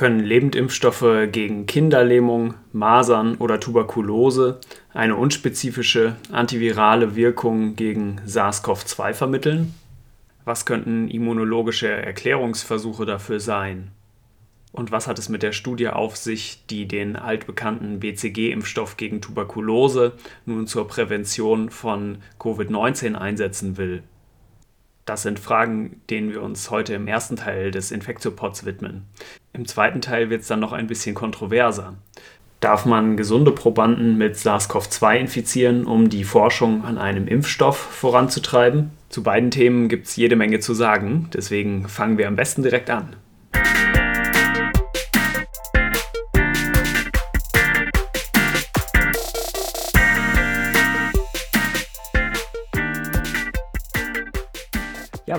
können Lebendimpfstoffe gegen Kinderlähmung, Masern oder Tuberkulose eine unspezifische antivirale Wirkung gegen SARS-CoV-2 vermitteln? Was könnten immunologische Erklärungsversuche dafür sein? Und was hat es mit der Studie auf sich, die den altbekannten BCG-Impfstoff gegen Tuberkulose nun zur Prävention von Covid-19 einsetzen will? Das sind Fragen, denen wir uns heute im ersten Teil des Infektiopods widmen. Im zweiten Teil wird es dann noch ein bisschen kontroverser. Darf man gesunde Probanden mit SARS-CoV-2 infizieren, um die Forschung an einem Impfstoff voranzutreiben? Zu beiden Themen gibt es jede Menge zu sagen, deswegen fangen wir am besten direkt an.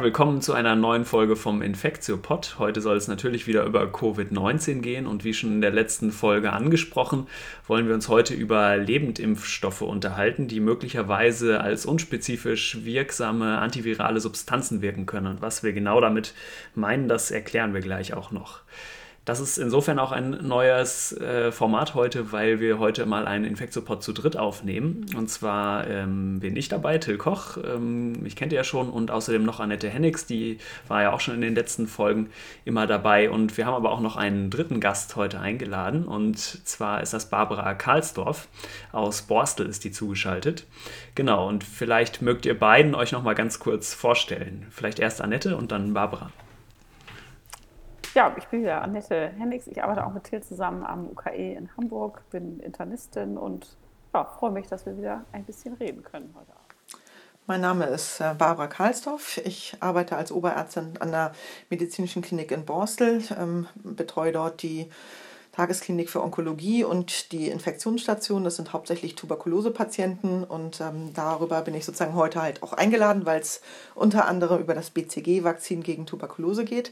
Willkommen zu einer neuen Folge vom Infektiopod. Heute soll es natürlich wieder über Covid-19 gehen und wie schon in der letzten Folge angesprochen, wollen wir uns heute über Lebendimpfstoffe unterhalten, die möglicherweise als unspezifisch wirksame antivirale Substanzen wirken können. Und was wir genau damit meinen, das erklären wir gleich auch noch. Das ist insofern auch ein neues äh, Format heute, weil wir heute mal einen Infektiopod zu dritt aufnehmen. Und zwar ähm, bin ich dabei, Till Koch, ähm, ich kennt ihr ja schon, und außerdem noch Annette Hennigs, die war ja auch schon in den letzten Folgen immer dabei. Und wir haben aber auch noch einen dritten Gast heute eingeladen. Und zwar ist das Barbara Karlsdorf. Aus Borstel ist die zugeschaltet. Genau, und vielleicht mögt ihr beiden euch noch mal ganz kurz vorstellen. Vielleicht erst Annette und dann Barbara. Ja, ich bin ja Annette Hennigs. Ich arbeite auch mit Till zusammen am UKE in Hamburg, bin Internistin und ja, freue mich, dass wir wieder ein bisschen reden können heute Abend. Mein Name ist äh, Barbara Karlsdorf. Ich arbeite als Oberärztin an der Medizinischen Klinik in Borstel, ähm, betreue dort die Tagesklinik für Onkologie und die Infektionsstation. Das sind hauptsächlich Tuberkulosepatienten und ähm, darüber bin ich sozusagen heute halt auch eingeladen, weil es unter anderem über das BCG-Vakzin gegen Tuberkulose geht.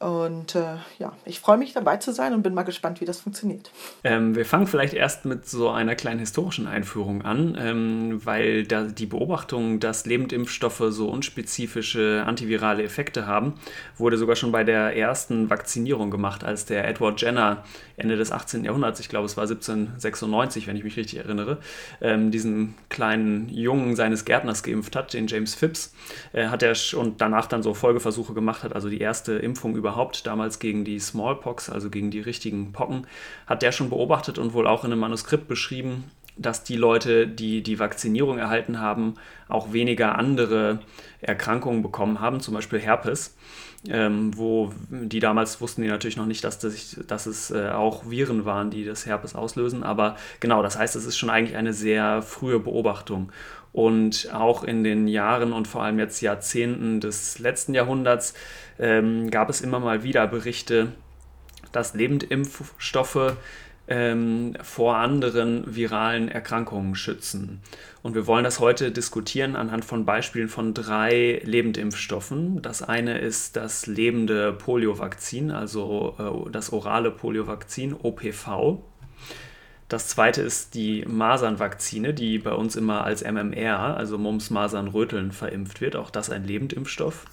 Und äh, ja, ich freue mich dabei zu sein und bin mal gespannt, wie das funktioniert. Ähm, wir fangen vielleicht erst mit so einer kleinen historischen Einführung an, ähm, weil da die Beobachtung, dass Lebendimpfstoffe so unspezifische antivirale Effekte haben, wurde sogar schon bei der ersten Vakzinierung gemacht, als der Edward Jenner Ende des 18. Jahrhunderts, ich glaube es war 1796, wenn ich mich richtig erinnere, ähm, diesen kleinen Jungen seines Gärtners geimpft hat, den James Phipps, äh, hat er und danach dann so Folgeversuche gemacht hat, also die erste Impfung über überhaupt damals gegen die Smallpox, also gegen die richtigen Pocken, hat der schon beobachtet und wohl auch in einem Manuskript beschrieben, dass die Leute, die die Vakzinierung erhalten haben, auch weniger andere Erkrankungen bekommen haben, zum Beispiel Herpes. Ähm, wo die damals wussten die natürlich noch nicht, dass, das, dass es äh, auch Viren waren, die das Herpes auslösen. Aber genau, das heißt, es ist schon eigentlich eine sehr frühe Beobachtung. Und auch in den Jahren und vor allem jetzt Jahrzehnten des letzten Jahrhunderts ähm, gab es immer mal wieder Berichte, dass Lebendimpfstoffe ähm, vor anderen viralen Erkrankungen schützen. Und wir wollen das heute diskutieren anhand von Beispielen von drei Lebendimpfstoffen. Das eine ist das lebende Poliovakzin, also äh, das orale Poliovakzin OPV. Das zweite ist die Masernvakzine, die bei uns immer als MMR, also Mumps, Masern, Röteln verimpft wird. Auch das ein Lebendimpfstoff.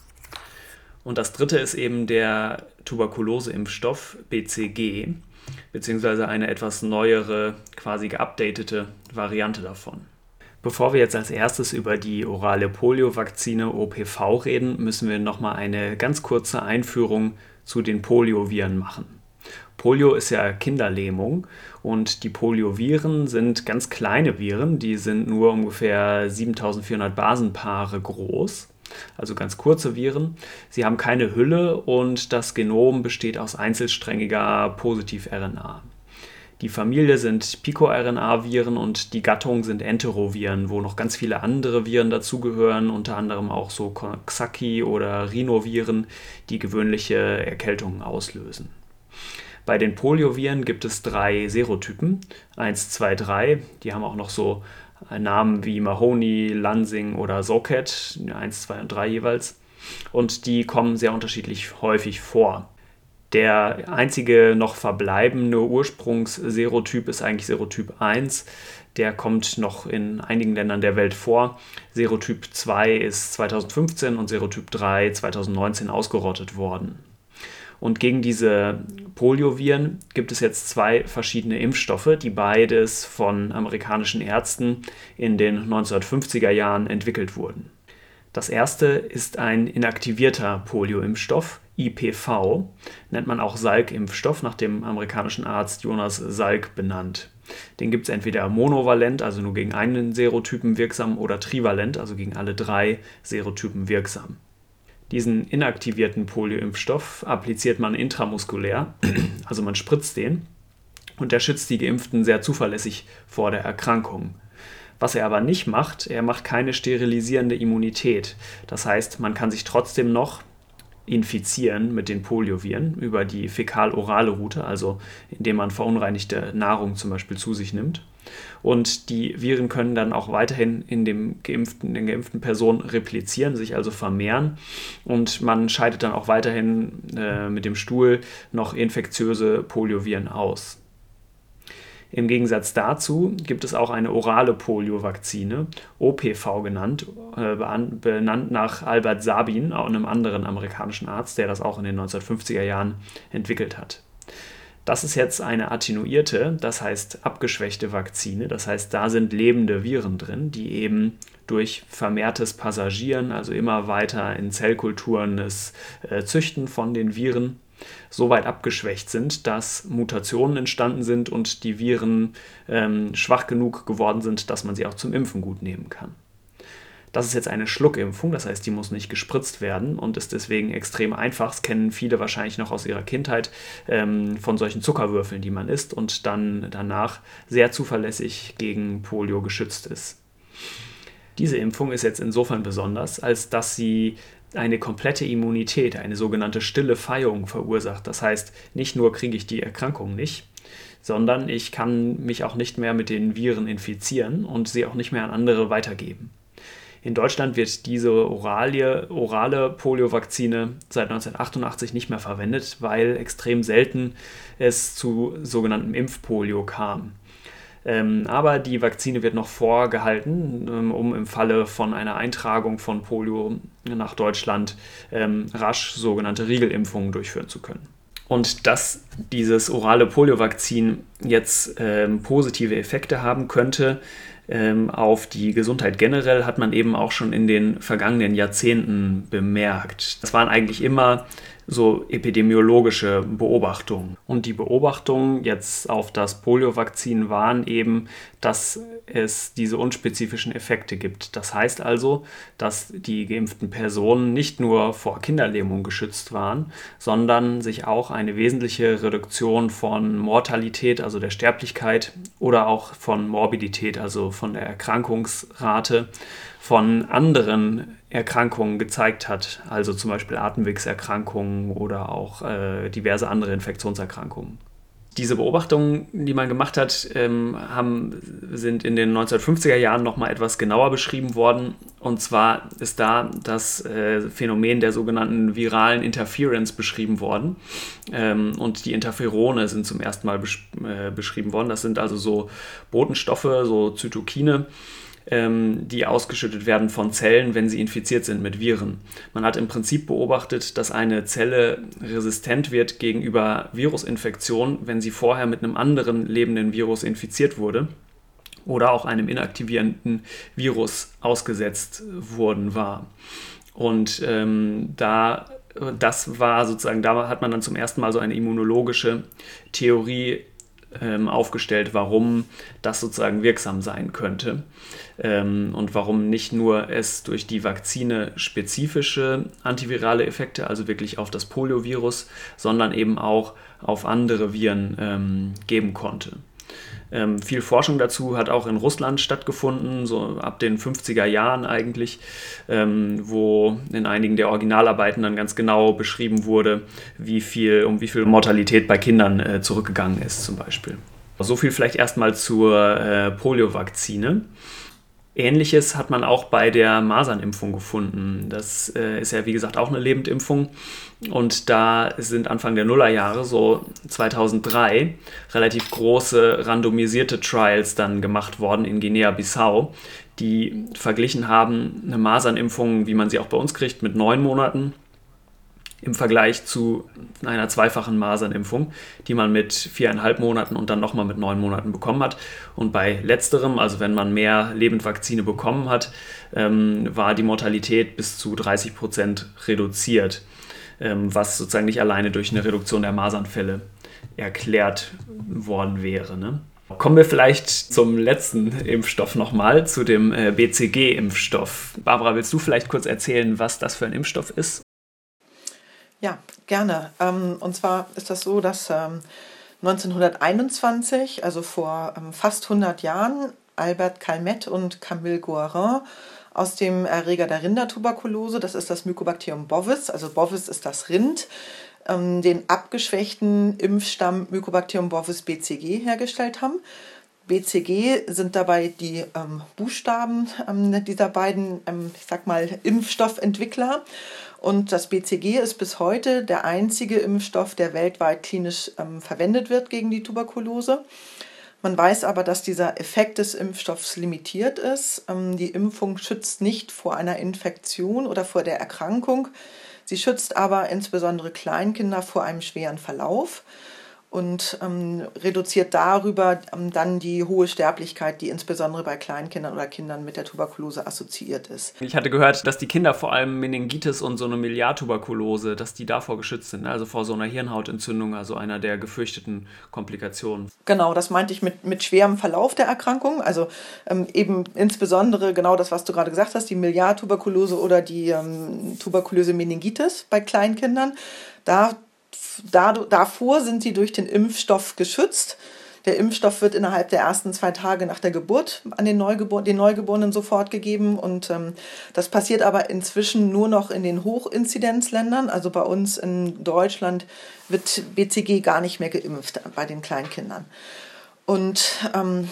Und das dritte ist eben der Tuberkuloseimpfstoff BCG, beziehungsweise eine etwas neuere, quasi geupdatete Variante davon. Bevor wir jetzt als erstes über die orale Polio-Vakzine OPV reden, müssen wir nochmal eine ganz kurze Einführung zu den Polioviren machen. Polio ist ja Kinderlähmung und die Polioviren sind ganz kleine Viren, die sind nur ungefähr 7400 Basenpaare groß, also ganz kurze Viren. Sie haben keine Hülle und das Genom besteht aus einzelsträngiger Positiv-RNA. Die Familie sind PicoRNA-Viren und die Gattung sind Enteroviren, wo noch ganz viele andere Viren dazugehören, unter anderem auch so Coxsackie oder Rhinoviren, die gewöhnliche Erkältungen auslösen. Bei den Polioviren gibt es drei Serotypen, 1, 2, 3. Die haben auch noch so Namen wie Mahoney, Lansing oder Socket, 1, 2 und 3 jeweils. Und die kommen sehr unterschiedlich häufig vor. Der einzige noch verbleibende Ursprungsserotyp ist eigentlich Serotyp 1. Der kommt noch in einigen Ländern der Welt vor. Serotyp 2 ist 2015 und Serotyp 3 2019 ausgerottet worden. Und gegen diese Polioviren gibt es jetzt zwei verschiedene Impfstoffe, die beides von amerikanischen Ärzten in den 1950er Jahren entwickelt wurden. Das erste ist ein inaktivierter Polio-Impfstoff, IPV, nennt man auch Salk-Impfstoff, nach dem amerikanischen Arzt Jonas Salk benannt. Den gibt es entweder monovalent, also nur gegen einen Serotypen wirksam, oder trivalent, also gegen alle drei Serotypen wirksam. Diesen inaktivierten Polioimpfstoff appliziert man intramuskulär, also man spritzt den, und der schützt die Geimpften sehr zuverlässig vor der Erkrankung. Was er aber nicht macht, er macht keine sterilisierende Immunität. Das heißt, man kann sich trotzdem noch infizieren mit den Polioviren über die fäkal-orale Route, also indem man verunreinigte Nahrung zum Beispiel zu sich nimmt. Und die Viren können dann auch weiterhin in, dem geimpften, in der geimpften Person replizieren, sich also vermehren. Und man scheidet dann auch weiterhin äh, mit dem Stuhl noch infektiöse Polioviren aus. Im Gegensatz dazu gibt es auch eine orale Polio-Vakzine, OPV genannt, äh, benannt nach Albert Sabin, einem anderen amerikanischen Arzt, der das auch in den 1950er Jahren entwickelt hat. Das ist jetzt eine attenuierte, das heißt abgeschwächte Vakzine. Das heißt, da sind lebende Viren drin, die eben durch vermehrtes Passagieren, also immer weiter in Zellkulturen das äh, Züchten von den Viren, so weit abgeschwächt sind, dass Mutationen entstanden sind und die Viren ähm, schwach genug geworden sind, dass man sie auch zum Impfen gut nehmen kann. Das ist jetzt eine Schluckimpfung, das heißt, die muss nicht gespritzt werden und ist deswegen extrem einfach. Das kennen viele wahrscheinlich noch aus ihrer Kindheit ähm, von solchen Zuckerwürfeln, die man isst und dann danach sehr zuverlässig gegen Polio geschützt ist. Diese Impfung ist jetzt insofern besonders, als dass sie eine komplette Immunität, eine sogenannte stille Feierung verursacht. Das heißt, nicht nur kriege ich die Erkrankung nicht, sondern ich kann mich auch nicht mehr mit den Viren infizieren und sie auch nicht mehr an andere weitergeben. In Deutschland wird diese orale, orale Polio-Vakzine seit 1988 nicht mehr verwendet, weil extrem selten es zu sogenanntem Impfpolio kam. Ähm, aber die Vakzine wird noch vorgehalten, ähm, um im Falle von einer Eintragung von Polio nach Deutschland ähm, rasch sogenannte Riegelimpfungen durchführen zu können. Und dass dieses orale Polio-Vakzin jetzt positive Effekte haben könnte, auf die Gesundheit generell hat man eben auch schon in den vergangenen Jahrzehnten bemerkt. Das waren eigentlich immer so epidemiologische Beobachtungen. Und die Beobachtungen jetzt auf das Polio-Vakzin waren eben, dass es diese unspezifischen Effekte gibt. Das heißt also, dass die geimpften Personen nicht nur vor Kinderlähmung geschützt waren, sondern sich auch eine wesentliche Reduktion von Mortalität, also der Sterblichkeit, oder auch von Morbidität, also von der Erkrankungsrate, von anderen Erkrankungen gezeigt hat, also zum Beispiel Atemwegserkrankungen oder auch äh, diverse andere Infektionserkrankungen. Diese Beobachtungen, die man gemacht hat, ähm, haben, sind in den 1950er Jahren nochmal etwas genauer beschrieben worden. Und zwar ist da das äh, Phänomen der sogenannten viralen Interference beschrieben worden. Ähm, und die Interferone sind zum ersten Mal besch äh, beschrieben worden. Das sind also so Botenstoffe, so Zytokine, ähm, die ausgeschüttet werden von Zellen, wenn sie infiziert sind mit Viren. Man hat im Prinzip beobachtet, dass eine Zelle resistent wird gegenüber Virusinfektionen, wenn sie vorher mit einem anderen lebenden Virus infiziert wurde oder auch einem inaktivierenden Virus ausgesetzt worden war. Und ähm, da das war sozusagen, da hat man dann zum ersten Mal so eine immunologische Theorie ähm, aufgestellt, warum das sozusagen wirksam sein könnte ähm, und warum nicht nur es durch die Vakzine spezifische antivirale Effekte, also wirklich auf das Poliovirus, sondern eben auch auf andere Viren ähm, geben konnte. Ähm, viel Forschung dazu hat auch in Russland stattgefunden, so ab den 50er Jahren eigentlich, ähm, wo in einigen der Originalarbeiten dann ganz genau beschrieben wurde, wie viel, um wie viel Mortalität bei Kindern äh, zurückgegangen ist zum Beispiel. So viel vielleicht erstmal zur äh, Polio-Vakzine. Ähnliches hat man auch bei der Masernimpfung gefunden. Das äh, ist ja, wie gesagt, auch eine Lebendimpfung. Und da sind Anfang der Nullerjahre, so 2003, relativ große randomisierte Trials dann gemacht worden in Guinea-Bissau, die verglichen haben eine Masernimpfung, wie man sie auch bei uns kriegt, mit neun Monaten im Vergleich zu einer zweifachen Masernimpfung, die man mit viereinhalb Monaten und dann nochmal mit neun Monaten bekommen hat. Und bei letzterem, also wenn man mehr Lebendvakzine bekommen hat, ähm, war die Mortalität bis zu 30 Prozent reduziert, ähm, was sozusagen nicht alleine durch eine Reduktion der Masernfälle erklärt worden wäre. Ne? Kommen wir vielleicht zum letzten Impfstoff nochmal, zu dem äh, BCG-Impfstoff. Barbara, willst du vielleicht kurz erzählen, was das für ein Impfstoff ist? Ja, gerne. Ähm, und zwar ist das so, dass 1921, ähm, also vor ähm, fast 100 Jahren, Albert Calmette und Camille Guerin aus dem Erreger der Rindertuberkulose, das ist das Mycobacterium bovis, also bovis ist das Rind, den abgeschwächten Impfstamm Mycobacterium bovis BCG hergestellt haben. BCG sind dabei die ähm, Buchstaben ähm, dieser beiden, ähm, ich sag mal, Impfstoffentwickler. Und das BCG ist bis heute der einzige Impfstoff, der weltweit klinisch ähm, verwendet wird gegen die Tuberkulose. Man weiß aber, dass dieser Effekt des Impfstoffs limitiert ist. Ähm, die Impfung schützt nicht vor einer Infektion oder vor der Erkrankung. Sie schützt aber insbesondere Kleinkinder vor einem schweren Verlauf und ähm, reduziert darüber ähm, dann die hohe Sterblichkeit, die insbesondere bei Kleinkindern oder Kindern mit der Tuberkulose assoziiert ist. Ich hatte gehört, dass die Kinder vor allem Meningitis und so eine Miliartuberkulose, dass die davor geschützt sind, ne? also vor so einer Hirnhautentzündung, also einer der gefürchteten Komplikationen. Genau, das meinte ich mit, mit schwerem Verlauf der Erkrankung, also ähm, eben insbesondere genau das, was du gerade gesagt hast, die Miliartuberkulose oder die ähm, tuberkulöse Meningitis bei Kleinkindern. Da davor sind sie durch den Impfstoff geschützt. Der Impfstoff wird innerhalb der ersten zwei Tage nach der Geburt an den, Neugebor den Neugeborenen sofort gegeben. Und ähm, das passiert aber inzwischen nur noch in den Hochinzidenzländern. Also bei uns in Deutschland wird BCG gar nicht mehr geimpft bei den Kleinkindern. Und ähm,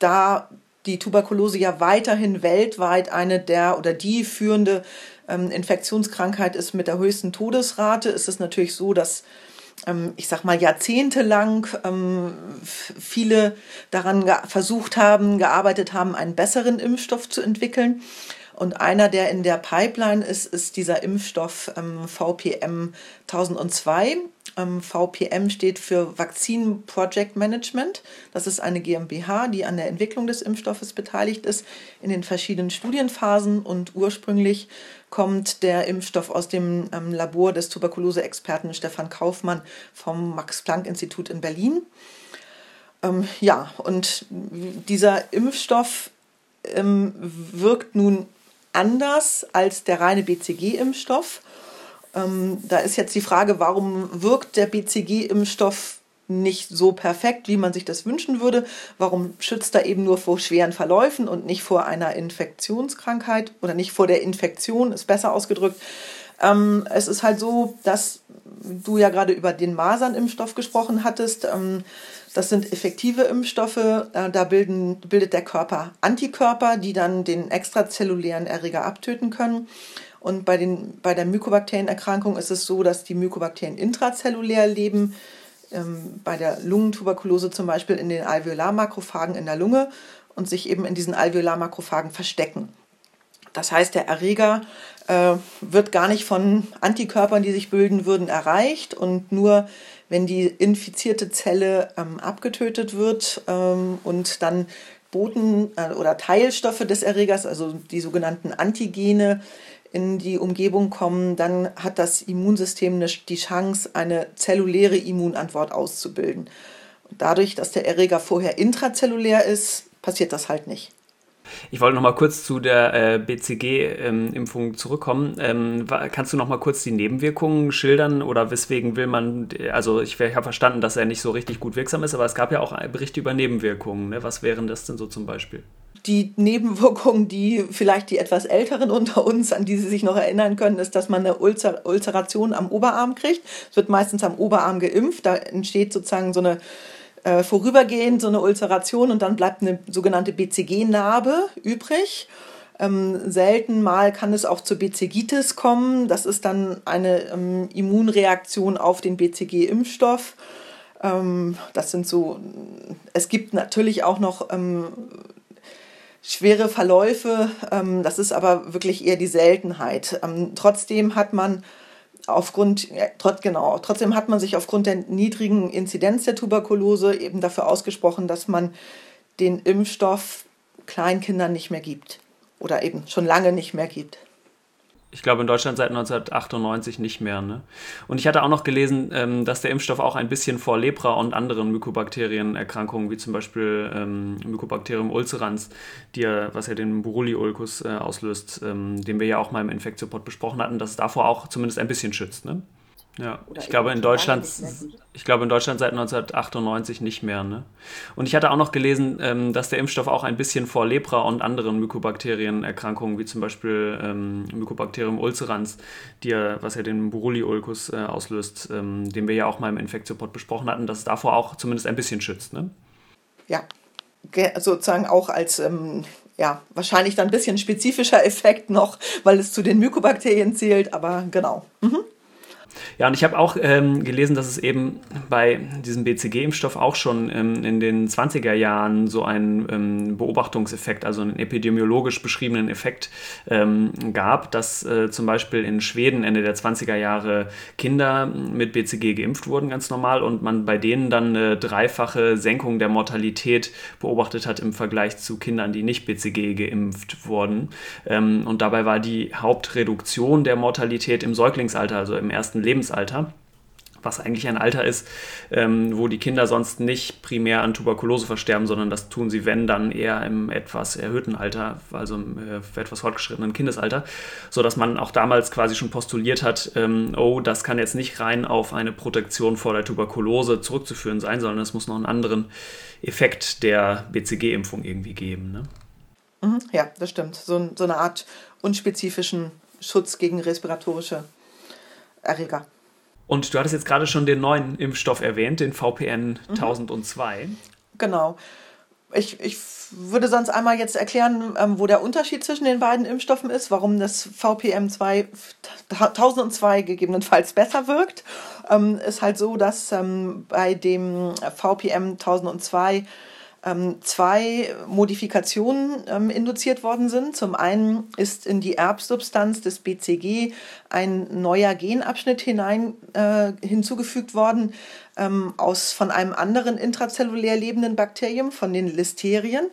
da die Tuberkulose ja weiterhin weltweit eine der oder die führende ähm, Infektionskrankheit ist mit der höchsten Todesrate, ist es natürlich so, dass ähm, ich sag mal, jahrzehntelang ähm, viele daran versucht haben, gearbeitet haben, einen besseren Impfstoff zu entwickeln. Und einer, der in der Pipeline ist, ist dieser Impfstoff ähm, VPM 1002. Ähm, VPM steht für Vaccine Project Management. Das ist eine GmbH, die an der Entwicklung des Impfstoffes beteiligt ist, in den verschiedenen Studienphasen. Und ursprünglich kommt der Impfstoff aus dem ähm, Labor des Tuberkulose-Experten Stefan Kaufmann vom Max-Planck-Institut in Berlin. Ähm, ja, und dieser Impfstoff ähm, wirkt nun anders als der reine BCG-Impfstoff. Ähm, da ist jetzt die Frage, warum wirkt der BCG-Impfstoff nicht so perfekt, wie man sich das wünschen würde? Warum schützt er eben nur vor schweren Verläufen und nicht vor einer Infektionskrankheit oder nicht vor der Infektion, ist besser ausgedrückt. Ähm, es ist halt so, dass du ja gerade über den Masernimpfstoff gesprochen hattest. Ähm, das sind effektive Impfstoffe. Äh, da bilden, bildet der Körper Antikörper, die dann den extrazellulären Erreger abtöten können. Und bei, den, bei der Mykobakterienerkrankung ist es so, dass die Mykobakterien intrazellulär leben. Ähm, bei der Lungentuberkulose zum Beispiel in den Alveolarmakrophagen in der Lunge und sich eben in diesen Alveolarmakrophagen verstecken. Das heißt, der Erreger äh, wird gar nicht von Antikörpern, die sich bilden würden, erreicht und nur wenn die infizierte Zelle ähm, abgetötet wird ähm, und dann Boten äh, oder Teilstoffe des Erregers, also die sogenannten Antigene, in die Umgebung kommen, dann hat das Immunsystem die Chance, eine zelluläre Immunantwort auszubilden. Dadurch, dass der Erreger vorher intrazellulär ist, passiert das halt nicht. Ich wollte noch mal kurz zu der äh, BCG-Impfung ähm, zurückkommen. Ähm, kannst du noch mal kurz die Nebenwirkungen schildern oder weswegen will man, also ich, ich habe verstanden, dass er nicht so richtig gut wirksam ist, aber es gab ja auch Berichte über Nebenwirkungen. Ne? Was wären das denn so zum Beispiel? Die Nebenwirkung, die vielleicht die etwas Älteren unter uns, an die Sie sich noch erinnern können, ist, dass man eine Ulcer Ulceration am Oberarm kriegt. Es wird meistens am Oberarm geimpft. Da entsteht sozusagen so eine äh, vorübergehend so eine Ulceration und dann bleibt eine sogenannte BCG-Narbe übrig. Ähm, selten mal kann es auch zur BCGitis kommen. Das ist dann eine ähm, Immunreaktion auf den BCG-Impfstoff. Ähm, das sind so, es gibt natürlich auch noch ähm, schwere Verläufe. Ähm, das ist aber wirklich eher die Seltenheit. Ähm, trotzdem hat man aufgrund, ja, trot, genau, trotzdem hat man sich aufgrund der niedrigen Inzidenz der Tuberkulose eben dafür ausgesprochen, dass man den Impfstoff Kleinkindern nicht mehr gibt oder eben schon lange nicht mehr gibt ich glaube in Deutschland seit 1998 nicht mehr. Ne? Und ich hatte auch noch gelesen, ähm, dass der Impfstoff auch ein bisschen vor Lepra und anderen Mykobakterienerkrankungen, wie zum Beispiel ähm, Mycobacterium ulcerans, die was ja den Buruli-Ulcus äh, auslöst, ähm, den wir ja auch mal im Infektiopod besprochen hatten, dass es davor auch zumindest ein bisschen schützt. Ne? Ja, ich glaube in Deutschland, ich glaube in Deutschland seit 1998 nicht mehr. Ne? Und ich hatte auch noch gelesen, ähm, dass der Impfstoff auch ein bisschen vor Lepra und anderen Mykobakterienerkrankungen, wie zum Beispiel ähm, Mycobacterium ulcerans, die ja, was ja den Buruli-Ulcus äh, auslöst, ähm, den wir ja auch mal im Infektiopod besprochen hatten, dass es davor auch zumindest ein bisschen schützt. Ne? Ja, sozusagen auch als ähm, ja, wahrscheinlich dann ein bisschen spezifischer Effekt noch, weil es zu den Mykobakterien zählt, aber genau. Mhm. Ja, und ich habe auch ähm, gelesen, dass es eben bei diesem BCG-Impfstoff auch schon ähm, in den 20er Jahren so einen ähm, Beobachtungseffekt, also einen epidemiologisch beschriebenen Effekt ähm, gab, dass äh, zum Beispiel in Schweden Ende der 20er Jahre Kinder mit BCG geimpft wurden, ganz normal, und man bei denen dann eine dreifache Senkung der Mortalität beobachtet hat im Vergleich zu Kindern, die nicht BCG geimpft wurden. Ähm, und dabei war die Hauptreduktion der Mortalität im Säuglingsalter, also im ersten Lebensalter was eigentlich ein Alter ist, ähm, wo die Kinder sonst nicht primär an Tuberkulose versterben, sondern das tun sie, wenn, dann eher im etwas erhöhten Alter, also im äh, etwas fortgeschrittenen Kindesalter, sodass man auch damals quasi schon postuliert hat, ähm, oh, das kann jetzt nicht rein auf eine Protektion vor der Tuberkulose zurückzuführen sein, sondern es muss noch einen anderen Effekt der BCG-Impfung irgendwie geben. Ne? Mhm, ja, das stimmt. So, so eine Art unspezifischen Schutz gegen respiratorische Erreger. Und du hattest jetzt gerade schon den neuen Impfstoff erwähnt, den VPN mhm. 1002. Genau. Ich, ich würde sonst einmal jetzt erklären, ähm, wo der Unterschied zwischen den beiden Impfstoffen ist, warum das VPM 2, 1002 gegebenenfalls besser wirkt. Ähm, ist halt so, dass ähm, bei dem VPM 1002 ähm, zwei Modifikationen ähm, induziert worden sind. Zum einen ist in die Erbsubstanz des BCG ein neuer Genabschnitt hinein äh, hinzugefügt worden ähm, aus von einem anderen intrazellulär lebenden Bakterium, von den Listerien.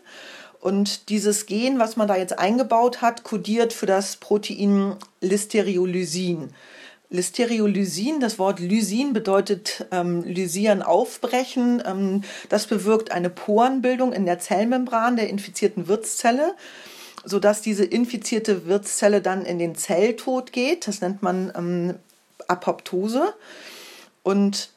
Und dieses Gen, was man da jetzt eingebaut hat, kodiert für das Protein Listeriolysin. Listeriolysin, das Wort Lysin bedeutet ähm, Lysieren aufbrechen. Ähm, das bewirkt eine Porenbildung in der Zellmembran der infizierten Wirtszelle, sodass diese infizierte Wirtszelle dann in den Zelltod geht. Das nennt man ähm, Apoptose. Und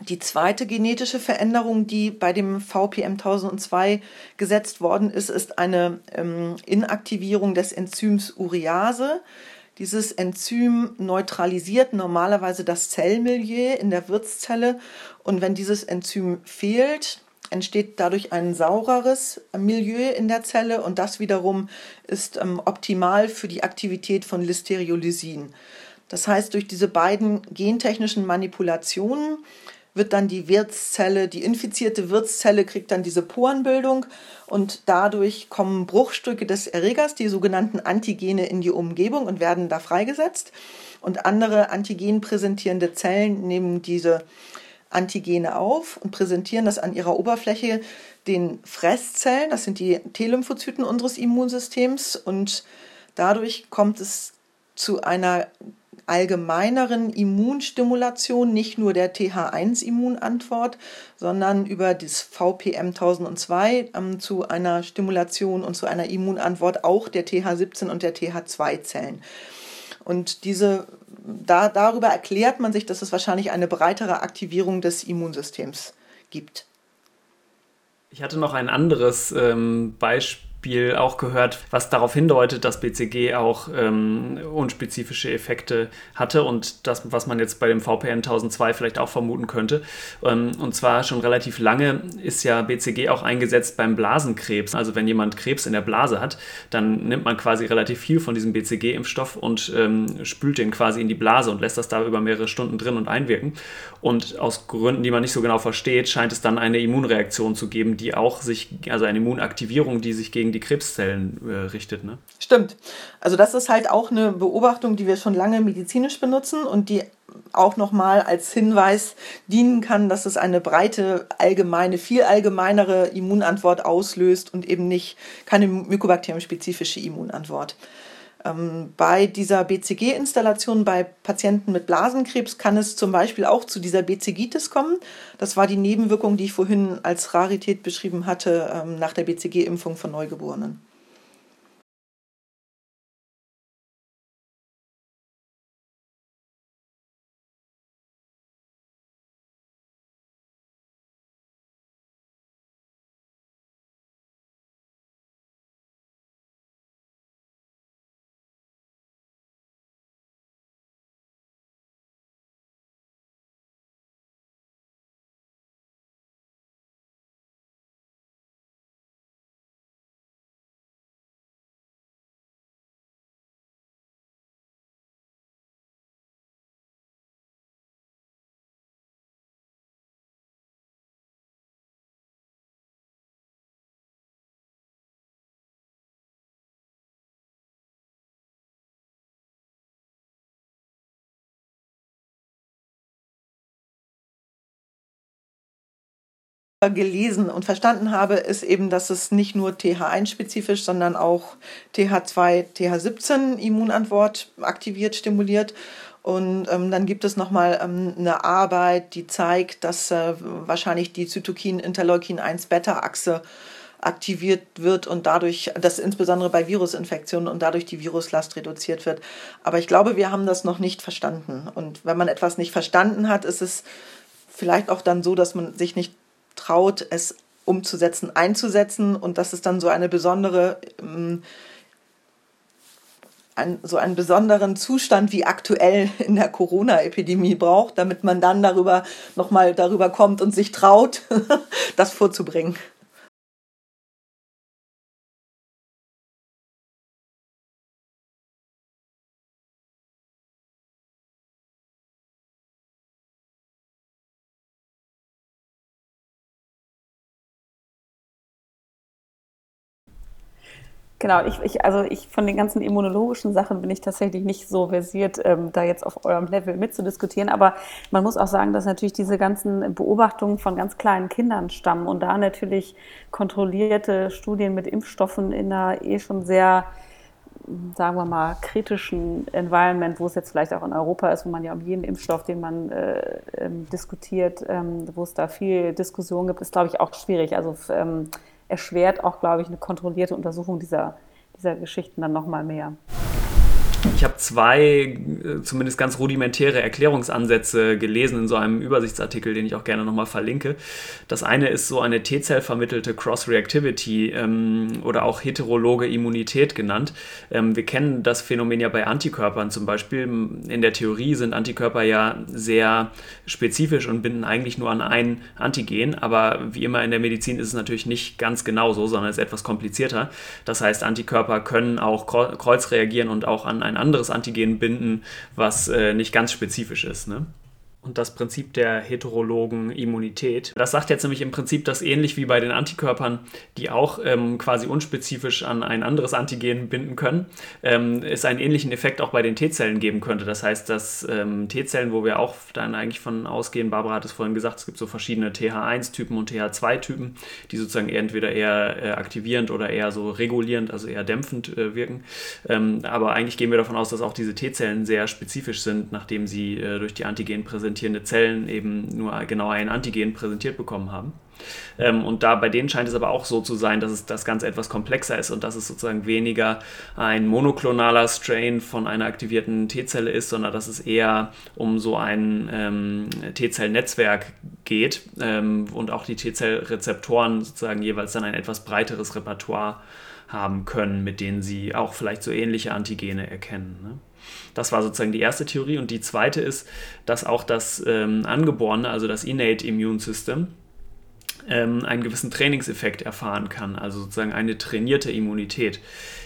die zweite genetische Veränderung, die bei dem VPM 1002 gesetzt worden ist, ist eine ähm, Inaktivierung des Enzyms Urease. Dieses Enzym neutralisiert normalerweise das Zellmilieu in der Wirtszelle und wenn dieses Enzym fehlt, entsteht dadurch ein saureres Milieu in der Zelle und das wiederum ist ähm, optimal für die Aktivität von Listeriolysin. Das heißt, durch diese beiden gentechnischen Manipulationen wird dann die Wirtszelle, die infizierte Wirtszelle kriegt dann diese Porenbildung und dadurch kommen Bruchstücke des Erregers, die sogenannten Antigene, in die Umgebung und werden da freigesetzt. Und andere Antigen präsentierende Zellen nehmen diese Antigene auf und präsentieren das an ihrer Oberfläche den Fresszellen, das sind die T-Lymphozyten unseres Immunsystems und dadurch kommt es zu einer allgemeineren Immunstimulation, nicht nur der TH1-Immunantwort, sondern über das VPM 1002 ähm, zu einer Stimulation und zu einer Immunantwort auch der TH17 und der TH2-Zellen. Und diese, da, darüber erklärt man sich, dass es wahrscheinlich eine breitere Aktivierung des Immunsystems gibt. Ich hatte noch ein anderes ähm, Beispiel Beispiel auch gehört, was darauf hindeutet, dass BCG auch ähm, unspezifische Effekte hatte und das, was man jetzt bei dem VPN 1002 vielleicht auch vermuten könnte. Ähm, und zwar schon relativ lange ist ja BCG auch eingesetzt beim Blasenkrebs. Also wenn jemand Krebs in der Blase hat, dann nimmt man quasi relativ viel von diesem BCG-Impfstoff und ähm, spült den quasi in die Blase und lässt das da über mehrere Stunden drin und einwirken. Und aus Gründen, die man nicht so genau versteht, scheint es dann eine Immunreaktion zu geben, die auch sich, also eine Immunaktivierung, die sich gegen die Krebszellen äh, richtet. Ne? Stimmt. Also das ist halt auch eine Beobachtung, die wir schon lange medizinisch benutzen und die auch nochmal als Hinweis dienen kann, dass es eine breite, allgemeine, viel allgemeinere Immunantwort auslöst und eben nicht keine mykobakteriumspezifische Immunantwort. Ähm, bei dieser BCG-Installation bei Patienten mit Blasenkrebs kann es zum Beispiel auch zu dieser BCGitis kommen. Das war die Nebenwirkung, die ich vorhin als Rarität beschrieben hatte ähm, nach der BCG-Impfung von Neugeborenen. Gelesen und verstanden habe, ist eben, dass es nicht nur TH1-spezifisch, sondern auch TH2, TH17 Immunantwort aktiviert, stimuliert. Und ähm, dann gibt es nochmal ähm, eine Arbeit, die zeigt, dass äh, wahrscheinlich die Zytokin-Interleukin-1-Beta-Achse aktiviert wird und dadurch, das insbesondere bei Virusinfektionen und dadurch die Viruslast reduziert wird. Aber ich glaube, wir haben das noch nicht verstanden. Und wenn man etwas nicht verstanden hat, ist es vielleicht auch dann so, dass man sich nicht traut, es umzusetzen, einzusetzen und dass es dann so eine besondere, ähm, ein, so einen besonderen Zustand wie aktuell in der Corona-Epidemie braucht, damit man dann darüber nochmal darüber kommt und sich traut, das vorzubringen. Genau, ich, ich, also ich von den ganzen immunologischen Sachen bin ich tatsächlich nicht so versiert, ähm, da jetzt auf eurem Level mitzudiskutieren. Aber man muss auch sagen, dass natürlich diese ganzen Beobachtungen von ganz kleinen Kindern stammen und da natürlich kontrollierte Studien mit Impfstoffen in einer eh schon sehr sagen wir mal, kritischen Environment, wo es jetzt vielleicht auch in Europa ist, wo man ja um jeden Impfstoff, den man äh, ähm, diskutiert, ähm, wo es da viel Diskussion gibt, ist, glaube ich, auch schwierig. Also ähm, erschwert auch, glaube ich, eine kontrollierte Untersuchung dieser, dieser Geschichten dann nochmal mehr. Habe zwei äh, zumindest ganz rudimentäre Erklärungsansätze gelesen in so einem Übersichtsartikel, den ich auch gerne nochmal verlinke. Das eine ist so eine T-Zell vermittelte Cross-Reactivity ähm, oder auch heterologe Immunität genannt. Ähm, wir kennen das Phänomen ja bei Antikörpern zum Beispiel. In der Theorie sind Antikörper ja sehr spezifisch und binden eigentlich nur an ein Antigen, aber wie immer in der Medizin ist es natürlich nicht ganz genau so, sondern es ist etwas komplizierter. Das heißt, Antikörper können auch kreuz reagieren und auch an ein ein anderes Antigen binden, was äh, nicht ganz spezifisch ist. Ne? Und das Prinzip der heterologen Immunität. Das sagt jetzt nämlich im Prinzip, dass ähnlich wie bei den Antikörpern, die auch ähm, quasi unspezifisch an ein anderes Antigen binden können, ähm, es einen ähnlichen Effekt auch bei den T-Zellen geben könnte. Das heißt, dass ähm, T-Zellen, wo wir auch dann eigentlich von ausgehen, Barbara hat es vorhin gesagt, es gibt so verschiedene TH1-Typen und TH2-Typen, die sozusagen entweder eher äh, aktivierend oder eher so regulierend, also eher dämpfend äh, wirken. Ähm, aber eigentlich gehen wir davon aus, dass auch diese T-Zellen sehr spezifisch sind, nachdem sie äh, durch die Antigen präsentieren präsentierende Zellen eben nur genau ein Antigen präsentiert bekommen haben. Ähm, und da bei denen scheint es aber auch so zu sein, dass es das Ganze etwas komplexer ist und dass es sozusagen weniger ein monoklonaler Strain von einer aktivierten T-Zelle ist, sondern dass es eher um so ein ähm, T-Zell-Netzwerk geht ähm, und auch die T-Zell-Rezeptoren sozusagen jeweils dann ein etwas breiteres Repertoire haben können, mit denen sie auch vielleicht so ähnliche Antigene erkennen. Ne? Das war sozusagen die erste Theorie. Und die zweite ist, dass auch das ähm, angeborene, also das Innate Immune System, ähm, einen gewissen Trainingseffekt erfahren kann, also sozusagen eine trainierte Immunität.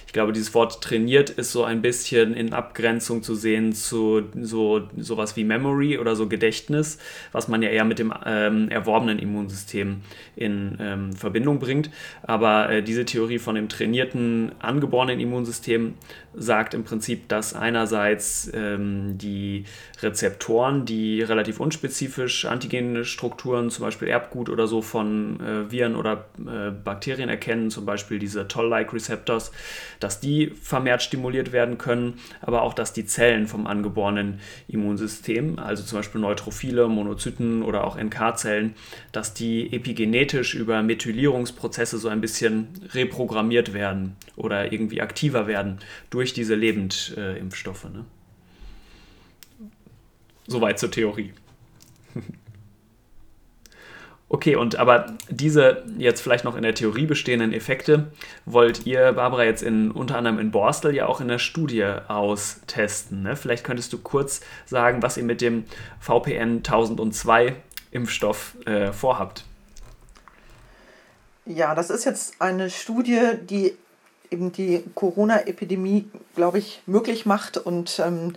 ich glaube, dieses Wort trainiert ist so ein bisschen in Abgrenzung zu sehen zu so sowas wie Memory oder so Gedächtnis, was man ja eher mit dem ähm, erworbenen Immunsystem in ähm, Verbindung bringt. Aber äh, diese Theorie von dem trainierten, angeborenen Immunsystem sagt im Prinzip, dass einerseits ähm, die Rezeptoren, die relativ unspezifisch antigene Strukturen, zum Beispiel Erbgut oder so von äh, Viren oder äh, Bakterien erkennen, zum Beispiel diese Toll-like Receptors, dass die vermehrt stimuliert werden können, aber auch, dass die Zellen vom angeborenen Immunsystem, also zum Beispiel Neutrophile, Monozyten oder auch NK-Zellen, dass die epigenetisch über Methylierungsprozesse so ein bisschen reprogrammiert werden oder irgendwie aktiver werden durch diese Lebendimpfstoffe. Ne? Soweit zur Theorie. Okay, und aber diese jetzt vielleicht noch in der Theorie bestehenden Effekte wollt ihr, Barbara, jetzt in, unter anderem in Borstel ja auch in der Studie austesten. Ne? Vielleicht könntest du kurz sagen, was ihr mit dem VPN 1002 Impfstoff äh, vorhabt. Ja, das ist jetzt eine Studie, die eben die Corona-Epidemie, glaube ich, möglich macht und ähm,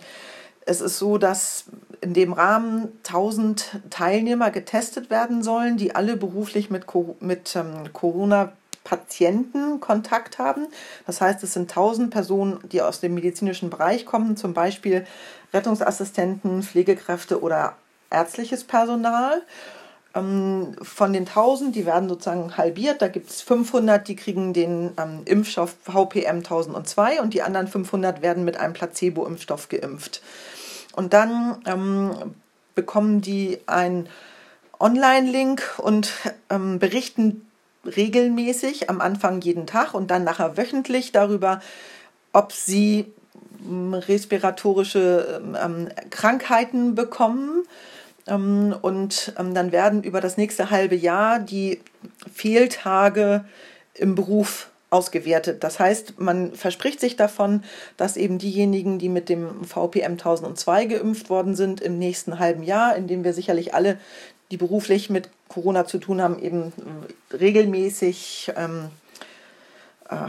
es ist so, dass in dem Rahmen 1000 Teilnehmer getestet werden sollen, die alle beruflich mit, mit ähm, Corona-Patienten Kontakt haben. Das heißt, es sind 1000 Personen, die aus dem medizinischen Bereich kommen, zum Beispiel Rettungsassistenten, Pflegekräfte oder ärztliches Personal. Ähm, von den 1000, die werden sozusagen halbiert. Da gibt es 500, die kriegen den ähm, Impfstoff VPM 1002 und die anderen 500 werden mit einem Placebo-Impfstoff geimpft. Und dann ähm, bekommen die einen Online-Link und ähm, berichten regelmäßig am Anfang jeden Tag und dann nachher wöchentlich darüber, ob sie ähm, respiratorische ähm, Krankheiten bekommen und ähm, dann werden über das nächste halbe Jahr die Fehltage im Beruf ausgewertet. Das heißt, man verspricht sich davon, dass eben diejenigen, die mit dem VPM 1002 geimpft worden sind, im nächsten halben Jahr, in dem wir sicherlich alle, die beruflich mit Corona zu tun haben, eben regelmäßig ähm, äh,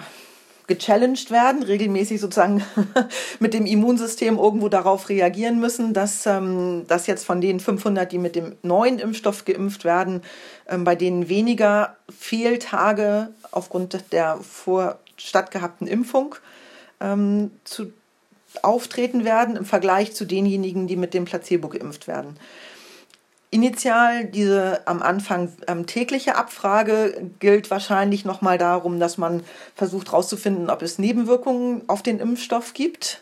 gechallenged werden, regelmäßig sozusagen mit dem Immunsystem irgendwo darauf reagieren müssen, dass, ähm, dass jetzt von den 500, die mit dem neuen Impfstoff geimpft werden, ähm, bei denen weniger Fehltage aufgrund der vor stattgehabten Impfung ähm, zu, auftreten werden im Vergleich zu denjenigen, die mit dem Placebo geimpft werden. Initial diese am Anfang ähm, tägliche Abfrage gilt wahrscheinlich nochmal darum, dass man versucht herauszufinden, ob es Nebenwirkungen auf den Impfstoff gibt.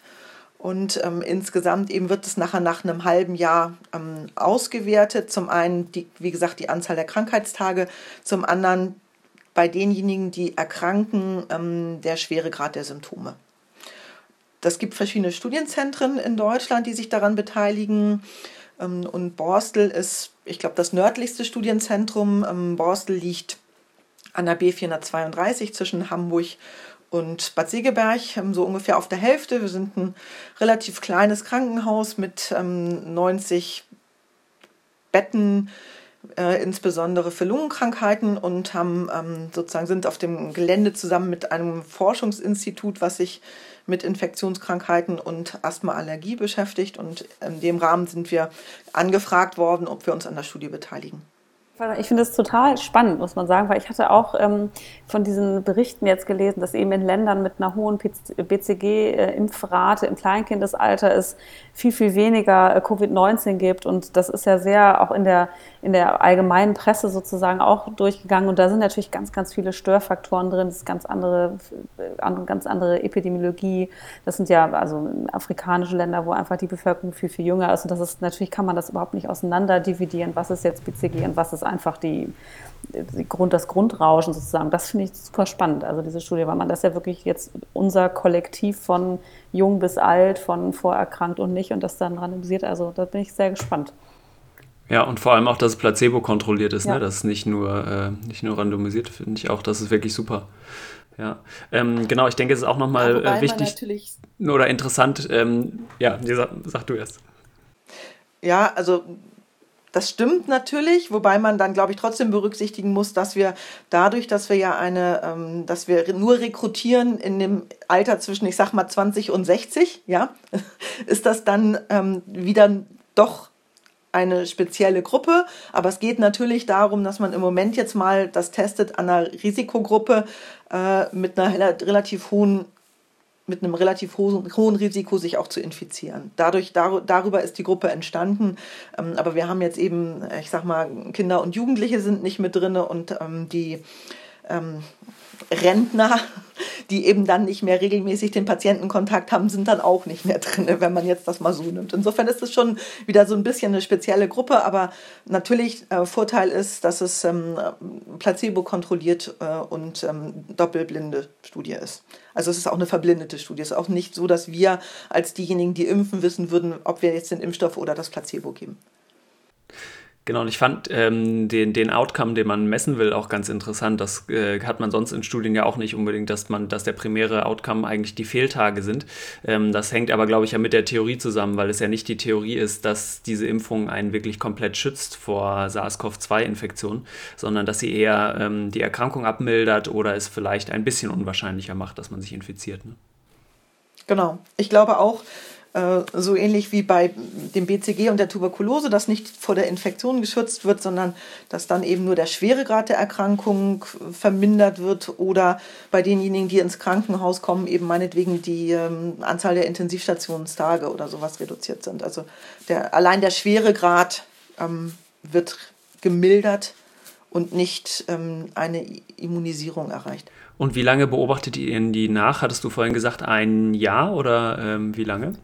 Und ähm, insgesamt eben wird es nachher nach einem halben Jahr ähm, ausgewertet. Zum einen, die, wie gesagt, die Anzahl der Krankheitstage, zum anderen bei denjenigen, die erkranken, ähm, der schwere Grad der Symptome. Das gibt verschiedene Studienzentren in Deutschland, die sich daran beteiligen. Ähm, und Borstel ist, ich glaube, das nördlichste Studienzentrum. Ähm, Borstel liegt an der B432 zwischen Hamburg und Bad Segeberg, ähm, so ungefähr auf der Hälfte. Wir sind ein relativ kleines Krankenhaus mit 90 Betten, äh, insbesondere für Lungenkrankheiten und haben ähm, sozusagen sind auf dem Gelände zusammen mit einem Forschungsinstitut, was sich mit Infektionskrankheiten und Asthma-Allergie beschäftigt. Und in dem Rahmen sind wir angefragt worden, ob wir uns an der Studie beteiligen. Ich finde es total spannend, muss man sagen, weil ich hatte auch ähm, von diesen Berichten jetzt gelesen, dass eben in Ländern mit einer hohen BCG-Impfrate im Kleinkindesalter es viel, viel weniger äh, Covid-19 gibt. Und das ist ja sehr auch in der, in der allgemeinen Presse sozusagen auch durchgegangen. Und da sind natürlich ganz, ganz viele Störfaktoren drin. Das ist ganz andere, äh, ganz andere Epidemiologie. Das sind ja also afrikanische Länder, wo einfach die Bevölkerung viel, viel jünger ist. Und das ist natürlich kann man das überhaupt nicht auseinander dividieren. Was ist jetzt BCG und was ist einfach die, die Grund, das Grundrauschen sozusagen. Das finde ich super spannend, also diese Studie, weil man das ja wirklich jetzt unser Kollektiv von jung bis alt, von vorerkrankt und nicht und das dann randomisiert. Also da bin ich sehr gespannt. Ja, und vor allem auch, dass es placebo kontrolliert ist, ne? ja. ne? Das ist nicht nur, äh, nicht nur randomisiert, finde ich auch, das ist wirklich super. Ja, ähm, genau, ich denke, es ist auch nochmal ja, äh, wichtig oder interessant. Ähm, ja, sag, sag du erst. Ja, also Das stimmt natürlich, wobei man dann, glaube ich, trotzdem berücksichtigen muss, dass wir dadurch, dass wir ja eine, ähm, dass wir nur rekrutieren in dem Alter zwischen, ich sag mal, 20 und 60, ja, ist das dann ähm, wieder doch eine spezielle Gruppe. Aber es geht natürlich darum, dass man im Moment jetzt mal das testet an einer Risikogruppe äh, mit einer relativ hohen mit einem relativ hohen, hohen Risiko, sich auch zu infizieren. Dadurch, dar, darüber ist die Gruppe entstanden. Ähm, aber wir haben jetzt eben, ich sag mal, Kinder und Jugendliche sind nicht mit drin und ähm, die ähm, Rentner, die eben dann nicht mehr regelmäßig den Patientenkontakt haben, sind dann auch nicht mehr drin, wenn man jetzt das mal so nimmt. Insofern ist es schon wieder so ein bisschen eine spezielle Gruppe, aber natürlich äh, Vorteil ist, dass es ähm, placebo kontrolliert äh, und ähm, doppelblinde Studie ist. Also es ist auch eine verblindete Studie. Es ist auch nicht so, dass wir als diejenigen, die impfen, wissen würden, ob wir jetzt den Impfstoff oder das Placebo geben. Genau, und ich fand ähm, den, den Outcome, den man messen will, auch ganz interessant. Das äh, hat man sonst in Studien ja auch nicht unbedingt, dass man, dass der primäre Outcome eigentlich die Fehltage sind. Ähm, das hängt aber, glaube ich, ja mit der Theorie zusammen, weil es ja nicht die Theorie ist, dass diese Impfung einen wirklich komplett schützt vor SARS-CoV-2-Infektionen, sondern dass sie eher ähm, die Erkrankung abmildert oder es vielleicht ein bisschen unwahrscheinlicher macht, dass man sich infiziert. Ne? Genau. Ich glaube auch, so ähnlich wie bei dem BCG und der Tuberkulose, dass nicht vor der Infektion geschützt wird, sondern dass dann eben nur der Schweregrad der Erkrankung vermindert wird oder bei denjenigen, die ins Krankenhaus kommen, eben meinetwegen die ähm, Anzahl der Intensivstationstage oder sowas reduziert sind. Also der, allein der Schweregrad ähm, wird gemildert und nicht ähm, eine Immunisierung erreicht. Und wie lange beobachtet ihr die nach? Hattest du vorhin gesagt, ein Jahr oder ähm, wie lange?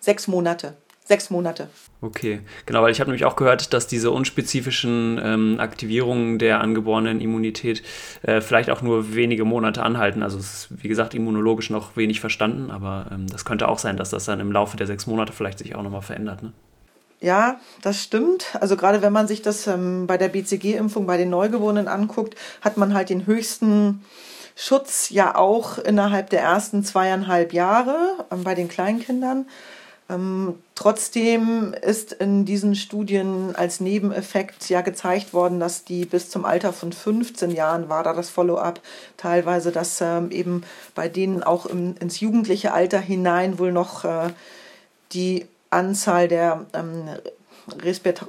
Sechs Monate. Sechs Monate. Okay, genau, weil ich habe nämlich auch gehört, dass diese unspezifischen ähm, Aktivierungen der angeborenen Immunität äh, vielleicht auch nur wenige Monate anhalten. Also es ist, wie gesagt, immunologisch noch wenig verstanden, aber ähm, das könnte auch sein, dass das dann im Laufe der sechs Monate vielleicht sich auch nochmal verändert. Ne? Ja, das stimmt. Also gerade wenn man sich das ähm, bei der BCG-Impfung bei den Neugeborenen anguckt, hat man halt den höchsten Schutz ja auch innerhalb der ersten zweieinhalb Jahre ähm, bei den Kleinkindern. Ähm, trotzdem ist in diesen Studien als Nebeneffekt ja gezeigt worden, dass die bis zum Alter von 15 Jahren war da das Follow-up teilweise, dass ähm, eben bei denen auch im, ins jugendliche Alter hinein wohl noch äh, die Anzahl der ähm,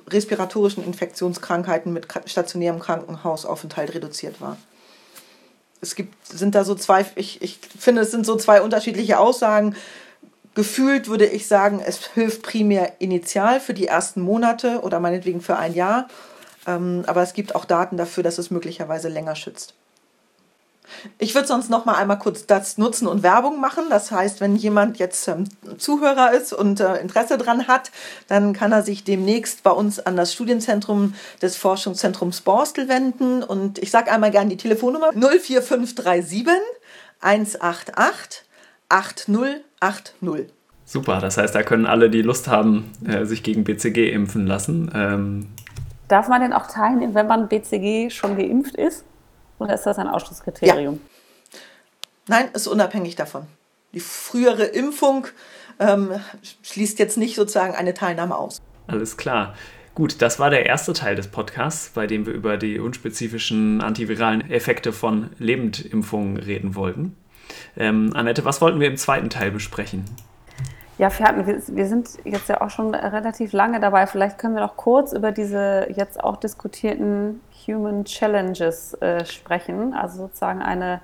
respiratorischen Infektionskrankheiten mit stationärem Krankenhausaufenthalt reduziert war. Es gibt, sind da so zwei, ich, ich finde, es sind so zwei unterschiedliche Aussagen. Gefühlt würde ich sagen, es hilft primär initial für die ersten Monate oder meinetwegen für ein Jahr. Ähm, aber es gibt auch Daten dafür, dass es möglicherweise länger schützt. Ich würde sonst noch mal einmal kurz das nutzen und Werbung machen. Das heißt, wenn jemand jetzt ähm, Zuhörer ist und äh, Interesse dran hat, dann kann er sich demnächst bei uns an das Studienzentrum des Forschungszentrums Borstel wenden. Und ich sage einmal gerne die Telefonnummer 04537 188 8080. Super, das heißt, da können alle, die Lust haben, äh, sich gegen BCG impfen lassen. Ähm Darf man denn auch teilnehmen, wenn man BCG schon geimpft ist? Oder ist das ein Ausschlusskriterium? Ja. Nein, ist unabhängig davon. Die frühere Impfung ähm, schließt jetzt nicht sozusagen eine Teilnahme aus. Alles klar. Gut, das war der erste Teil des Podcasts, bei dem wir über die unspezifischen antiviralen Effekte von Lebendimpfungen reden wollten. Ähm, Annette, was wollten wir im zweiten Teil besprechen? Ja, wir, wir, sind jetzt ja auch schon relativ lange dabei. Vielleicht können wir noch kurz über diese jetzt auch diskutierten Human Challenges äh, sprechen. Also sozusagen eine,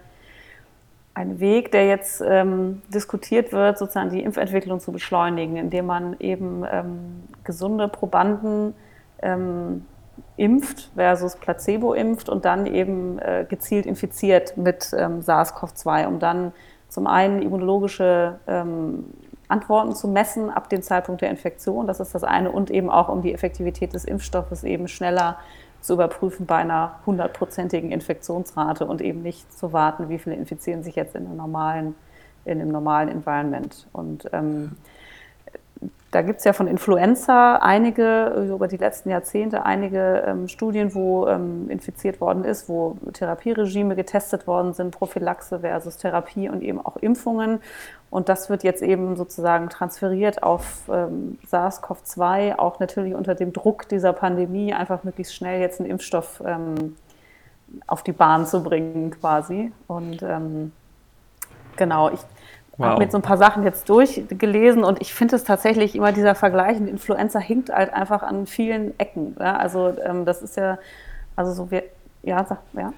ein Weg, der jetzt ähm, diskutiert wird, sozusagen die Impfentwicklung zu beschleunigen, indem man eben ähm, gesunde Probanden ähm, impft versus Placebo impft und dann eben äh, gezielt infiziert mit ähm, SARS-CoV-2, um dann zum einen immunologische ähm, Antworten zu messen ab dem Zeitpunkt der Infektion, das ist das eine, und eben auch um die Effektivität des Impfstoffes eben schneller zu überprüfen bei einer hundertprozentigen Infektionsrate und eben nicht zu warten, wie viele infizieren sich jetzt in, normalen, in dem normalen Environment. Und ähm, da gibt es ja von Influenza einige, über die letzten Jahrzehnte, einige ähm, Studien, wo ähm, infiziert worden ist, wo Therapieregime getestet worden sind, Prophylaxe versus Therapie und eben auch Impfungen. Und das wird jetzt eben sozusagen transferiert auf ähm, SARS-CoV-2, auch natürlich unter dem Druck dieser Pandemie, einfach möglichst schnell jetzt einen Impfstoff ähm, auf die Bahn zu bringen quasi. Und ähm, genau, ich Wow. habe mir so ein paar Sachen jetzt durchgelesen und ich finde es tatsächlich immer dieser Vergleich mit Influenza hinkt halt einfach an vielen Ecken. Ja? Also ähm, das ist ja, also so wie, ja, sag, ja.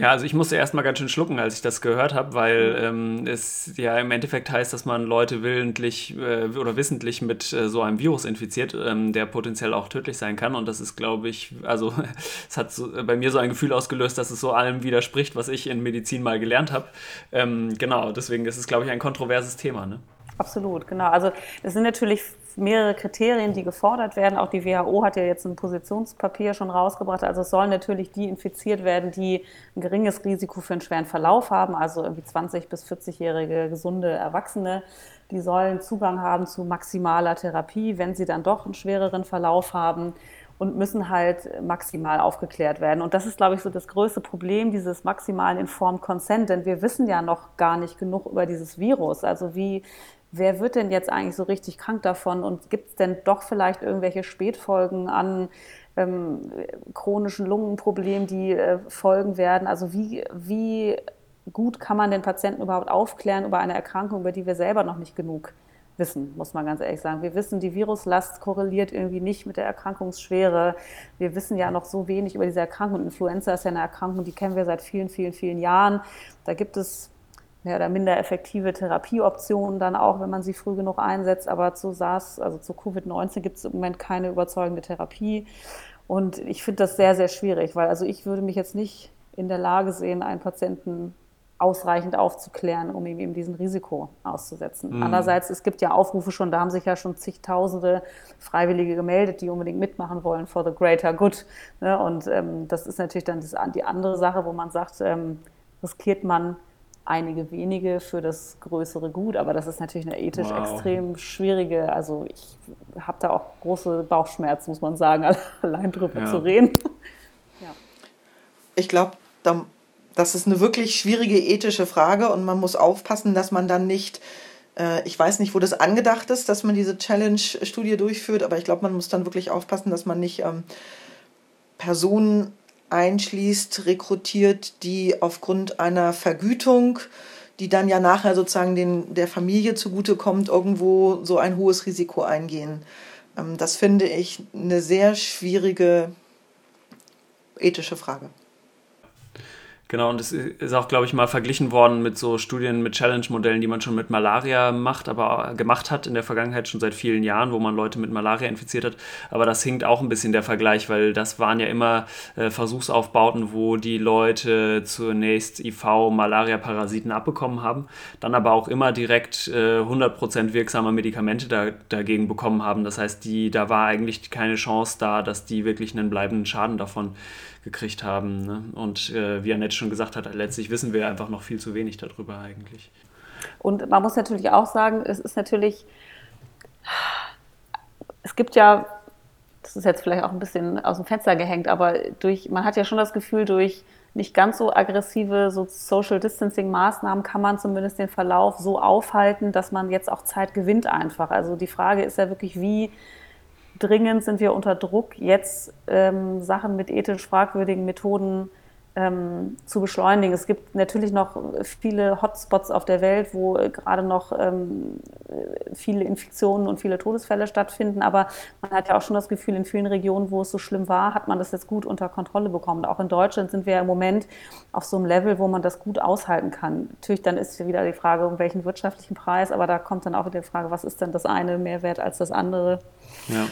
Ja, also ich musste erstmal ganz schön schlucken, als ich das gehört habe, weil ähm, es ja im Endeffekt heißt, dass man Leute willentlich äh, oder wissentlich mit äh, so einem Virus infiziert, ähm, der potenziell auch tödlich sein kann. Und das ist, glaube ich, also es hat so, bei mir so ein Gefühl ausgelöst, dass es so allem widerspricht, was ich in Medizin mal gelernt habe. Ähm, genau, deswegen ist es, glaube ich, ein kontroverses Thema. Ne? Absolut, genau. Also es sind natürlich mehrere Kriterien, die gefordert werden. Auch die WHO hat ja jetzt ein Positionspapier schon rausgebracht. Also es sollen natürlich die infiziert werden, die ein geringes Risiko für einen schweren Verlauf haben, also irgendwie 20 bis 40-jährige gesunde Erwachsene. Die sollen Zugang haben zu maximaler Therapie, wenn sie dann doch einen schwereren Verlauf haben und müssen halt maximal aufgeklärt werden. Und das ist, glaube ich, so das größte Problem, dieses maximalen Informed Consent, denn wir wissen ja noch gar nicht genug über dieses Virus. Also wie, wer wird denn jetzt eigentlich so richtig krank davon und gibt es denn doch vielleicht irgendwelche Spätfolgen an ähm, chronischen Lungenproblemen, die äh, folgen werden? Also wie, wie gut kann man den Patienten überhaupt aufklären über eine Erkrankung, über die wir selber noch nicht genug wissen, muss man ganz ehrlich sagen. Wir wissen, die Viruslast korreliert irgendwie nicht mit der Erkrankungsschwere. Wir wissen ja noch so wenig über diese Erkrankung. Influenza ist ja eine Erkrankung, die kennen wir seit vielen, vielen, vielen Jahren. Da gibt es mehr oder minder effektive Therapieoptionen dann auch, wenn man sie früh genug einsetzt. Aber zu SARS, also zu Covid-19 gibt es im Moment keine überzeugende Therapie. Und ich finde das sehr, sehr schwierig, weil also ich würde mich jetzt nicht in der Lage sehen, einen Patienten ausreichend aufzuklären, um ihm eben diesen Risiko auszusetzen. Mhm. Andererseits, es gibt ja Aufrufe schon, da haben sich ja schon zigtausende Freiwillige gemeldet, die unbedingt mitmachen wollen for the greater good. Ne? Und ähm, das ist natürlich dann die andere Sache, wo man sagt, ähm, riskiert man einige wenige für das größere Gut. Aber das ist natürlich eine ethisch wow. extrem schwierige, also ich habe da auch große Bauchschmerzen, muss man sagen, allein drüber ja. zu reden. ja. Ich glaube, das ist eine wirklich schwierige ethische Frage und man muss aufpassen, dass man dann nicht äh, ich weiß nicht, wo das angedacht ist, dass man diese Challenge-Studie durchführt, aber ich glaube, man muss dann wirklich aufpassen, dass man nicht ähm, Personen einschließt, rekrutiert, die aufgrund einer Vergütung, die dann ja nachher sozusagen den, der Familie zugutekommt, irgendwo so ein hohes Risiko eingehen. Ähm, das finde ich eine sehr schwierige ethische Frage. Genau, und es ist auch, glaube ich, mal verglichen worden mit so Studien mit Challenge-Modellen, die man schon mit Malaria macht, aber gemacht hat in der Vergangenheit schon seit vielen Jahren, wo man Leute mit Malaria infiziert hat. Aber das hinkt auch ein bisschen der Vergleich, weil das waren ja immer äh, Versuchsaufbauten, wo die Leute zunächst IV-Malaria-Parasiten abbekommen haben, dann aber auch immer direkt äh, 100% wirksame Medikamente da, dagegen bekommen haben. Das heißt, die, da war eigentlich keine Chance da, dass die wirklich einen bleibenden Schaden davon gekriegt haben. Ne? Und äh, wie Annette schon gesagt hat, letztlich wissen wir einfach noch viel zu wenig darüber eigentlich. Und man muss natürlich auch sagen, es ist natürlich, es gibt ja, das ist jetzt vielleicht auch ein bisschen aus dem Fenster gehängt, aber durch, man hat ja schon das Gefühl, durch nicht ganz so aggressive so Social Distancing Maßnahmen kann man zumindest den Verlauf so aufhalten, dass man jetzt auch Zeit gewinnt einfach. Also die Frage ist ja wirklich, wie dringend sind wir unter Druck, jetzt ähm, Sachen mit ethisch fragwürdigen Methoden ähm, zu beschleunigen. Es gibt natürlich noch viele Hotspots auf der Welt, wo gerade noch ähm, viele Infektionen und viele Todesfälle stattfinden. Aber man hat ja auch schon das Gefühl, in vielen Regionen, wo es so schlimm war, hat man das jetzt gut unter Kontrolle bekommen. Auch in Deutschland sind wir im Moment auf so einem Level, wo man das gut aushalten kann. Natürlich dann ist wieder die Frage, um welchen wirtschaftlichen Preis, aber da kommt dann auch wieder die Frage, was ist denn das eine mehr wert als das andere? Ja.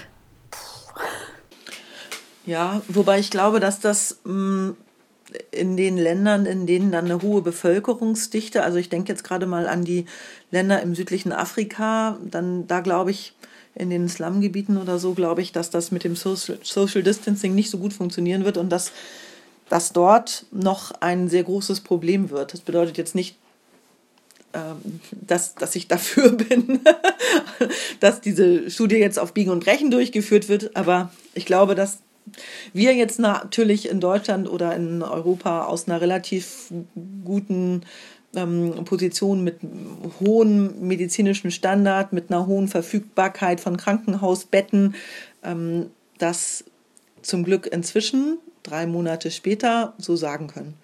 Ja, wobei ich glaube, dass das mh, mm, in den Ländern, in denen dann eine hohe Bevölkerungsdichte, also ich denke jetzt gerade mal an die Länder im südlichen Afrika, dann da glaube ich, in den Slumgebieten oder so, glaube ich, dass das mit dem Social, Social Distancing nicht so gut funktionieren wird und dass das dort noch ein sehr großes Problem wird. Das bedeutet jetzt nicht, ähm, dass, dass ich dafür bin, dass diese Studie jetzt auf Biegen und Brechen durchgeführt wird. Aber ich glaube, dass wir jetzt natürlich in Deutschland oder in Europa aus einer relativ guten ähm, Position mit hohem medizinischen Standard, mit einer hohen Verfügbarkeit von Krankenhausbetten, ähm, das zum Glück inzwischen, drei Monate später, so sagen können.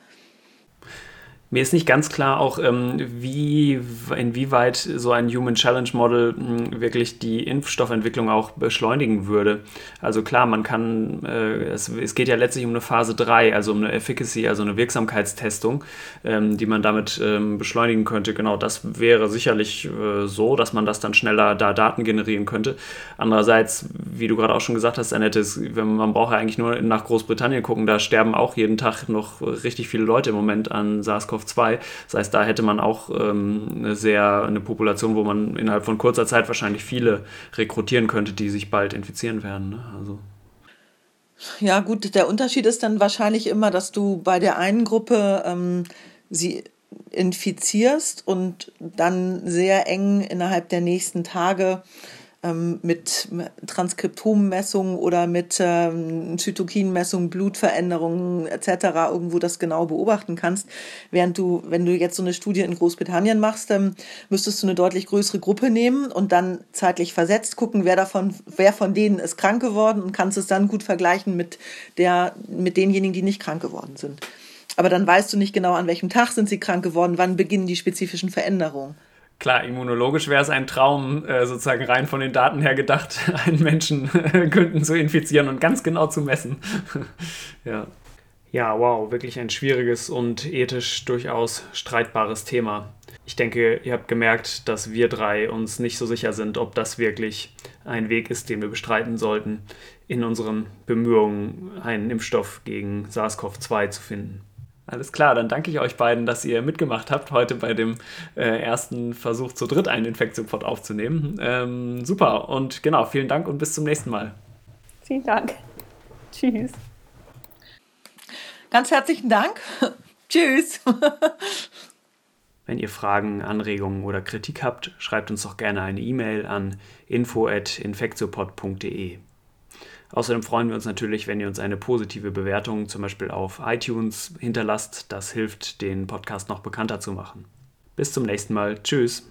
Mir ist nicht ganz klar auch, ähm, wie, inwieweit so ein Human Challenge Model hm, wirklich die Impfstoffentwicklung auch beschleunigen würde. Also klar, man kann, äh, es, geht ja letztlich um eine Phase 3, also um eine Efficacy, also eine Wirksamkeitstestung, ähm, die man damit ähm, beschleunigen könnte. Genau, das wäre sicherlich äh, so, dass man das dann schneller da Daten generieren könnte. Andererseits, wie du gerade auch schon gesagt hast, Annette, man braucht ja eigentlich nur nach Großbritannien gucken, da sterben auch jeden Tag noch richtig viele Leute im Moment an SARS-CoV SARS-CoV-2. Das heißt, da hätte man auch ähm, eine sehr eine Population, wo man innerhalb von kurzer Zeit wahrscheinlich viele rekrutieren könnte, die sich bald infizieren werden. Ne? Also. Ja, gut, der Unterschied ist dann wahrscheinlich immer, dass du bei der einen Gruppe ähm, sie infizierst und dann sehr eng innerhalb der nächsten Tage ähm, mit Transkriptommessungen oder mit ähm, Zytokinmessungen, Blutveränderungen etc. irgendwo das genau beobachten kannst. Während du, wenn du jetzt so eine Studie in Großbritannien machst, ähm, müsstest du eine deutlich größere Gruppe nehmen und dann zeitlich versetzt gucken, wer davon, wer von denen ist krank geworden und kannst es dann gut vergleichen mit der, mit denjenigen, die nicht krank geworden sind. Aber dann weißt du nicht genau, an welchem Tag sind sie krank geworden, wann beginnen die spezifischen Veränderungen. Klar, immunologisch wäre es ein Traum, äh, sozusagen rein von den Daten her gedacht, einen Menschen äh, könnten zu infizieren und ganz genau zu messen. ja. Ja, wow, wirklich ein schwieriges und ethisch durchaus streitbares Thema. Ich denke, ihr habt gemerkt, dass wir drei uns nicht so sicher sind, ob das wirklich ein Weg ist, den wir bestreiten sollten, in unseren Bemühungen, einen Impfstoff gegen SARS-CoV-2 zu finden. Alles klar, dann danke ich euch beiden, dass ihr mitgemacht habt, heute bei dem äh, ersten Versuch zu dritt einen Infektionspot aufzunehmen. Ähm, super und genau, vielen Dank und bis zum nächsten Mal. Vielen Dank. Tschüss. Ganz herzlichen Dank. Tschüss. Wenn ihr Fragen, Anregungen oder Kritik habt, schreibt uns doch gerne eine E-Mail an info@infektiopod.de. Außerdem freuen wir uns natürlich, wenn ihr uns eine positive Bewertung zum Beispiel auf iTunes hinterlasst. Das hilft, den Podcast noch bekannter zu machen. Bis zum nächsten Mal. Tschüss.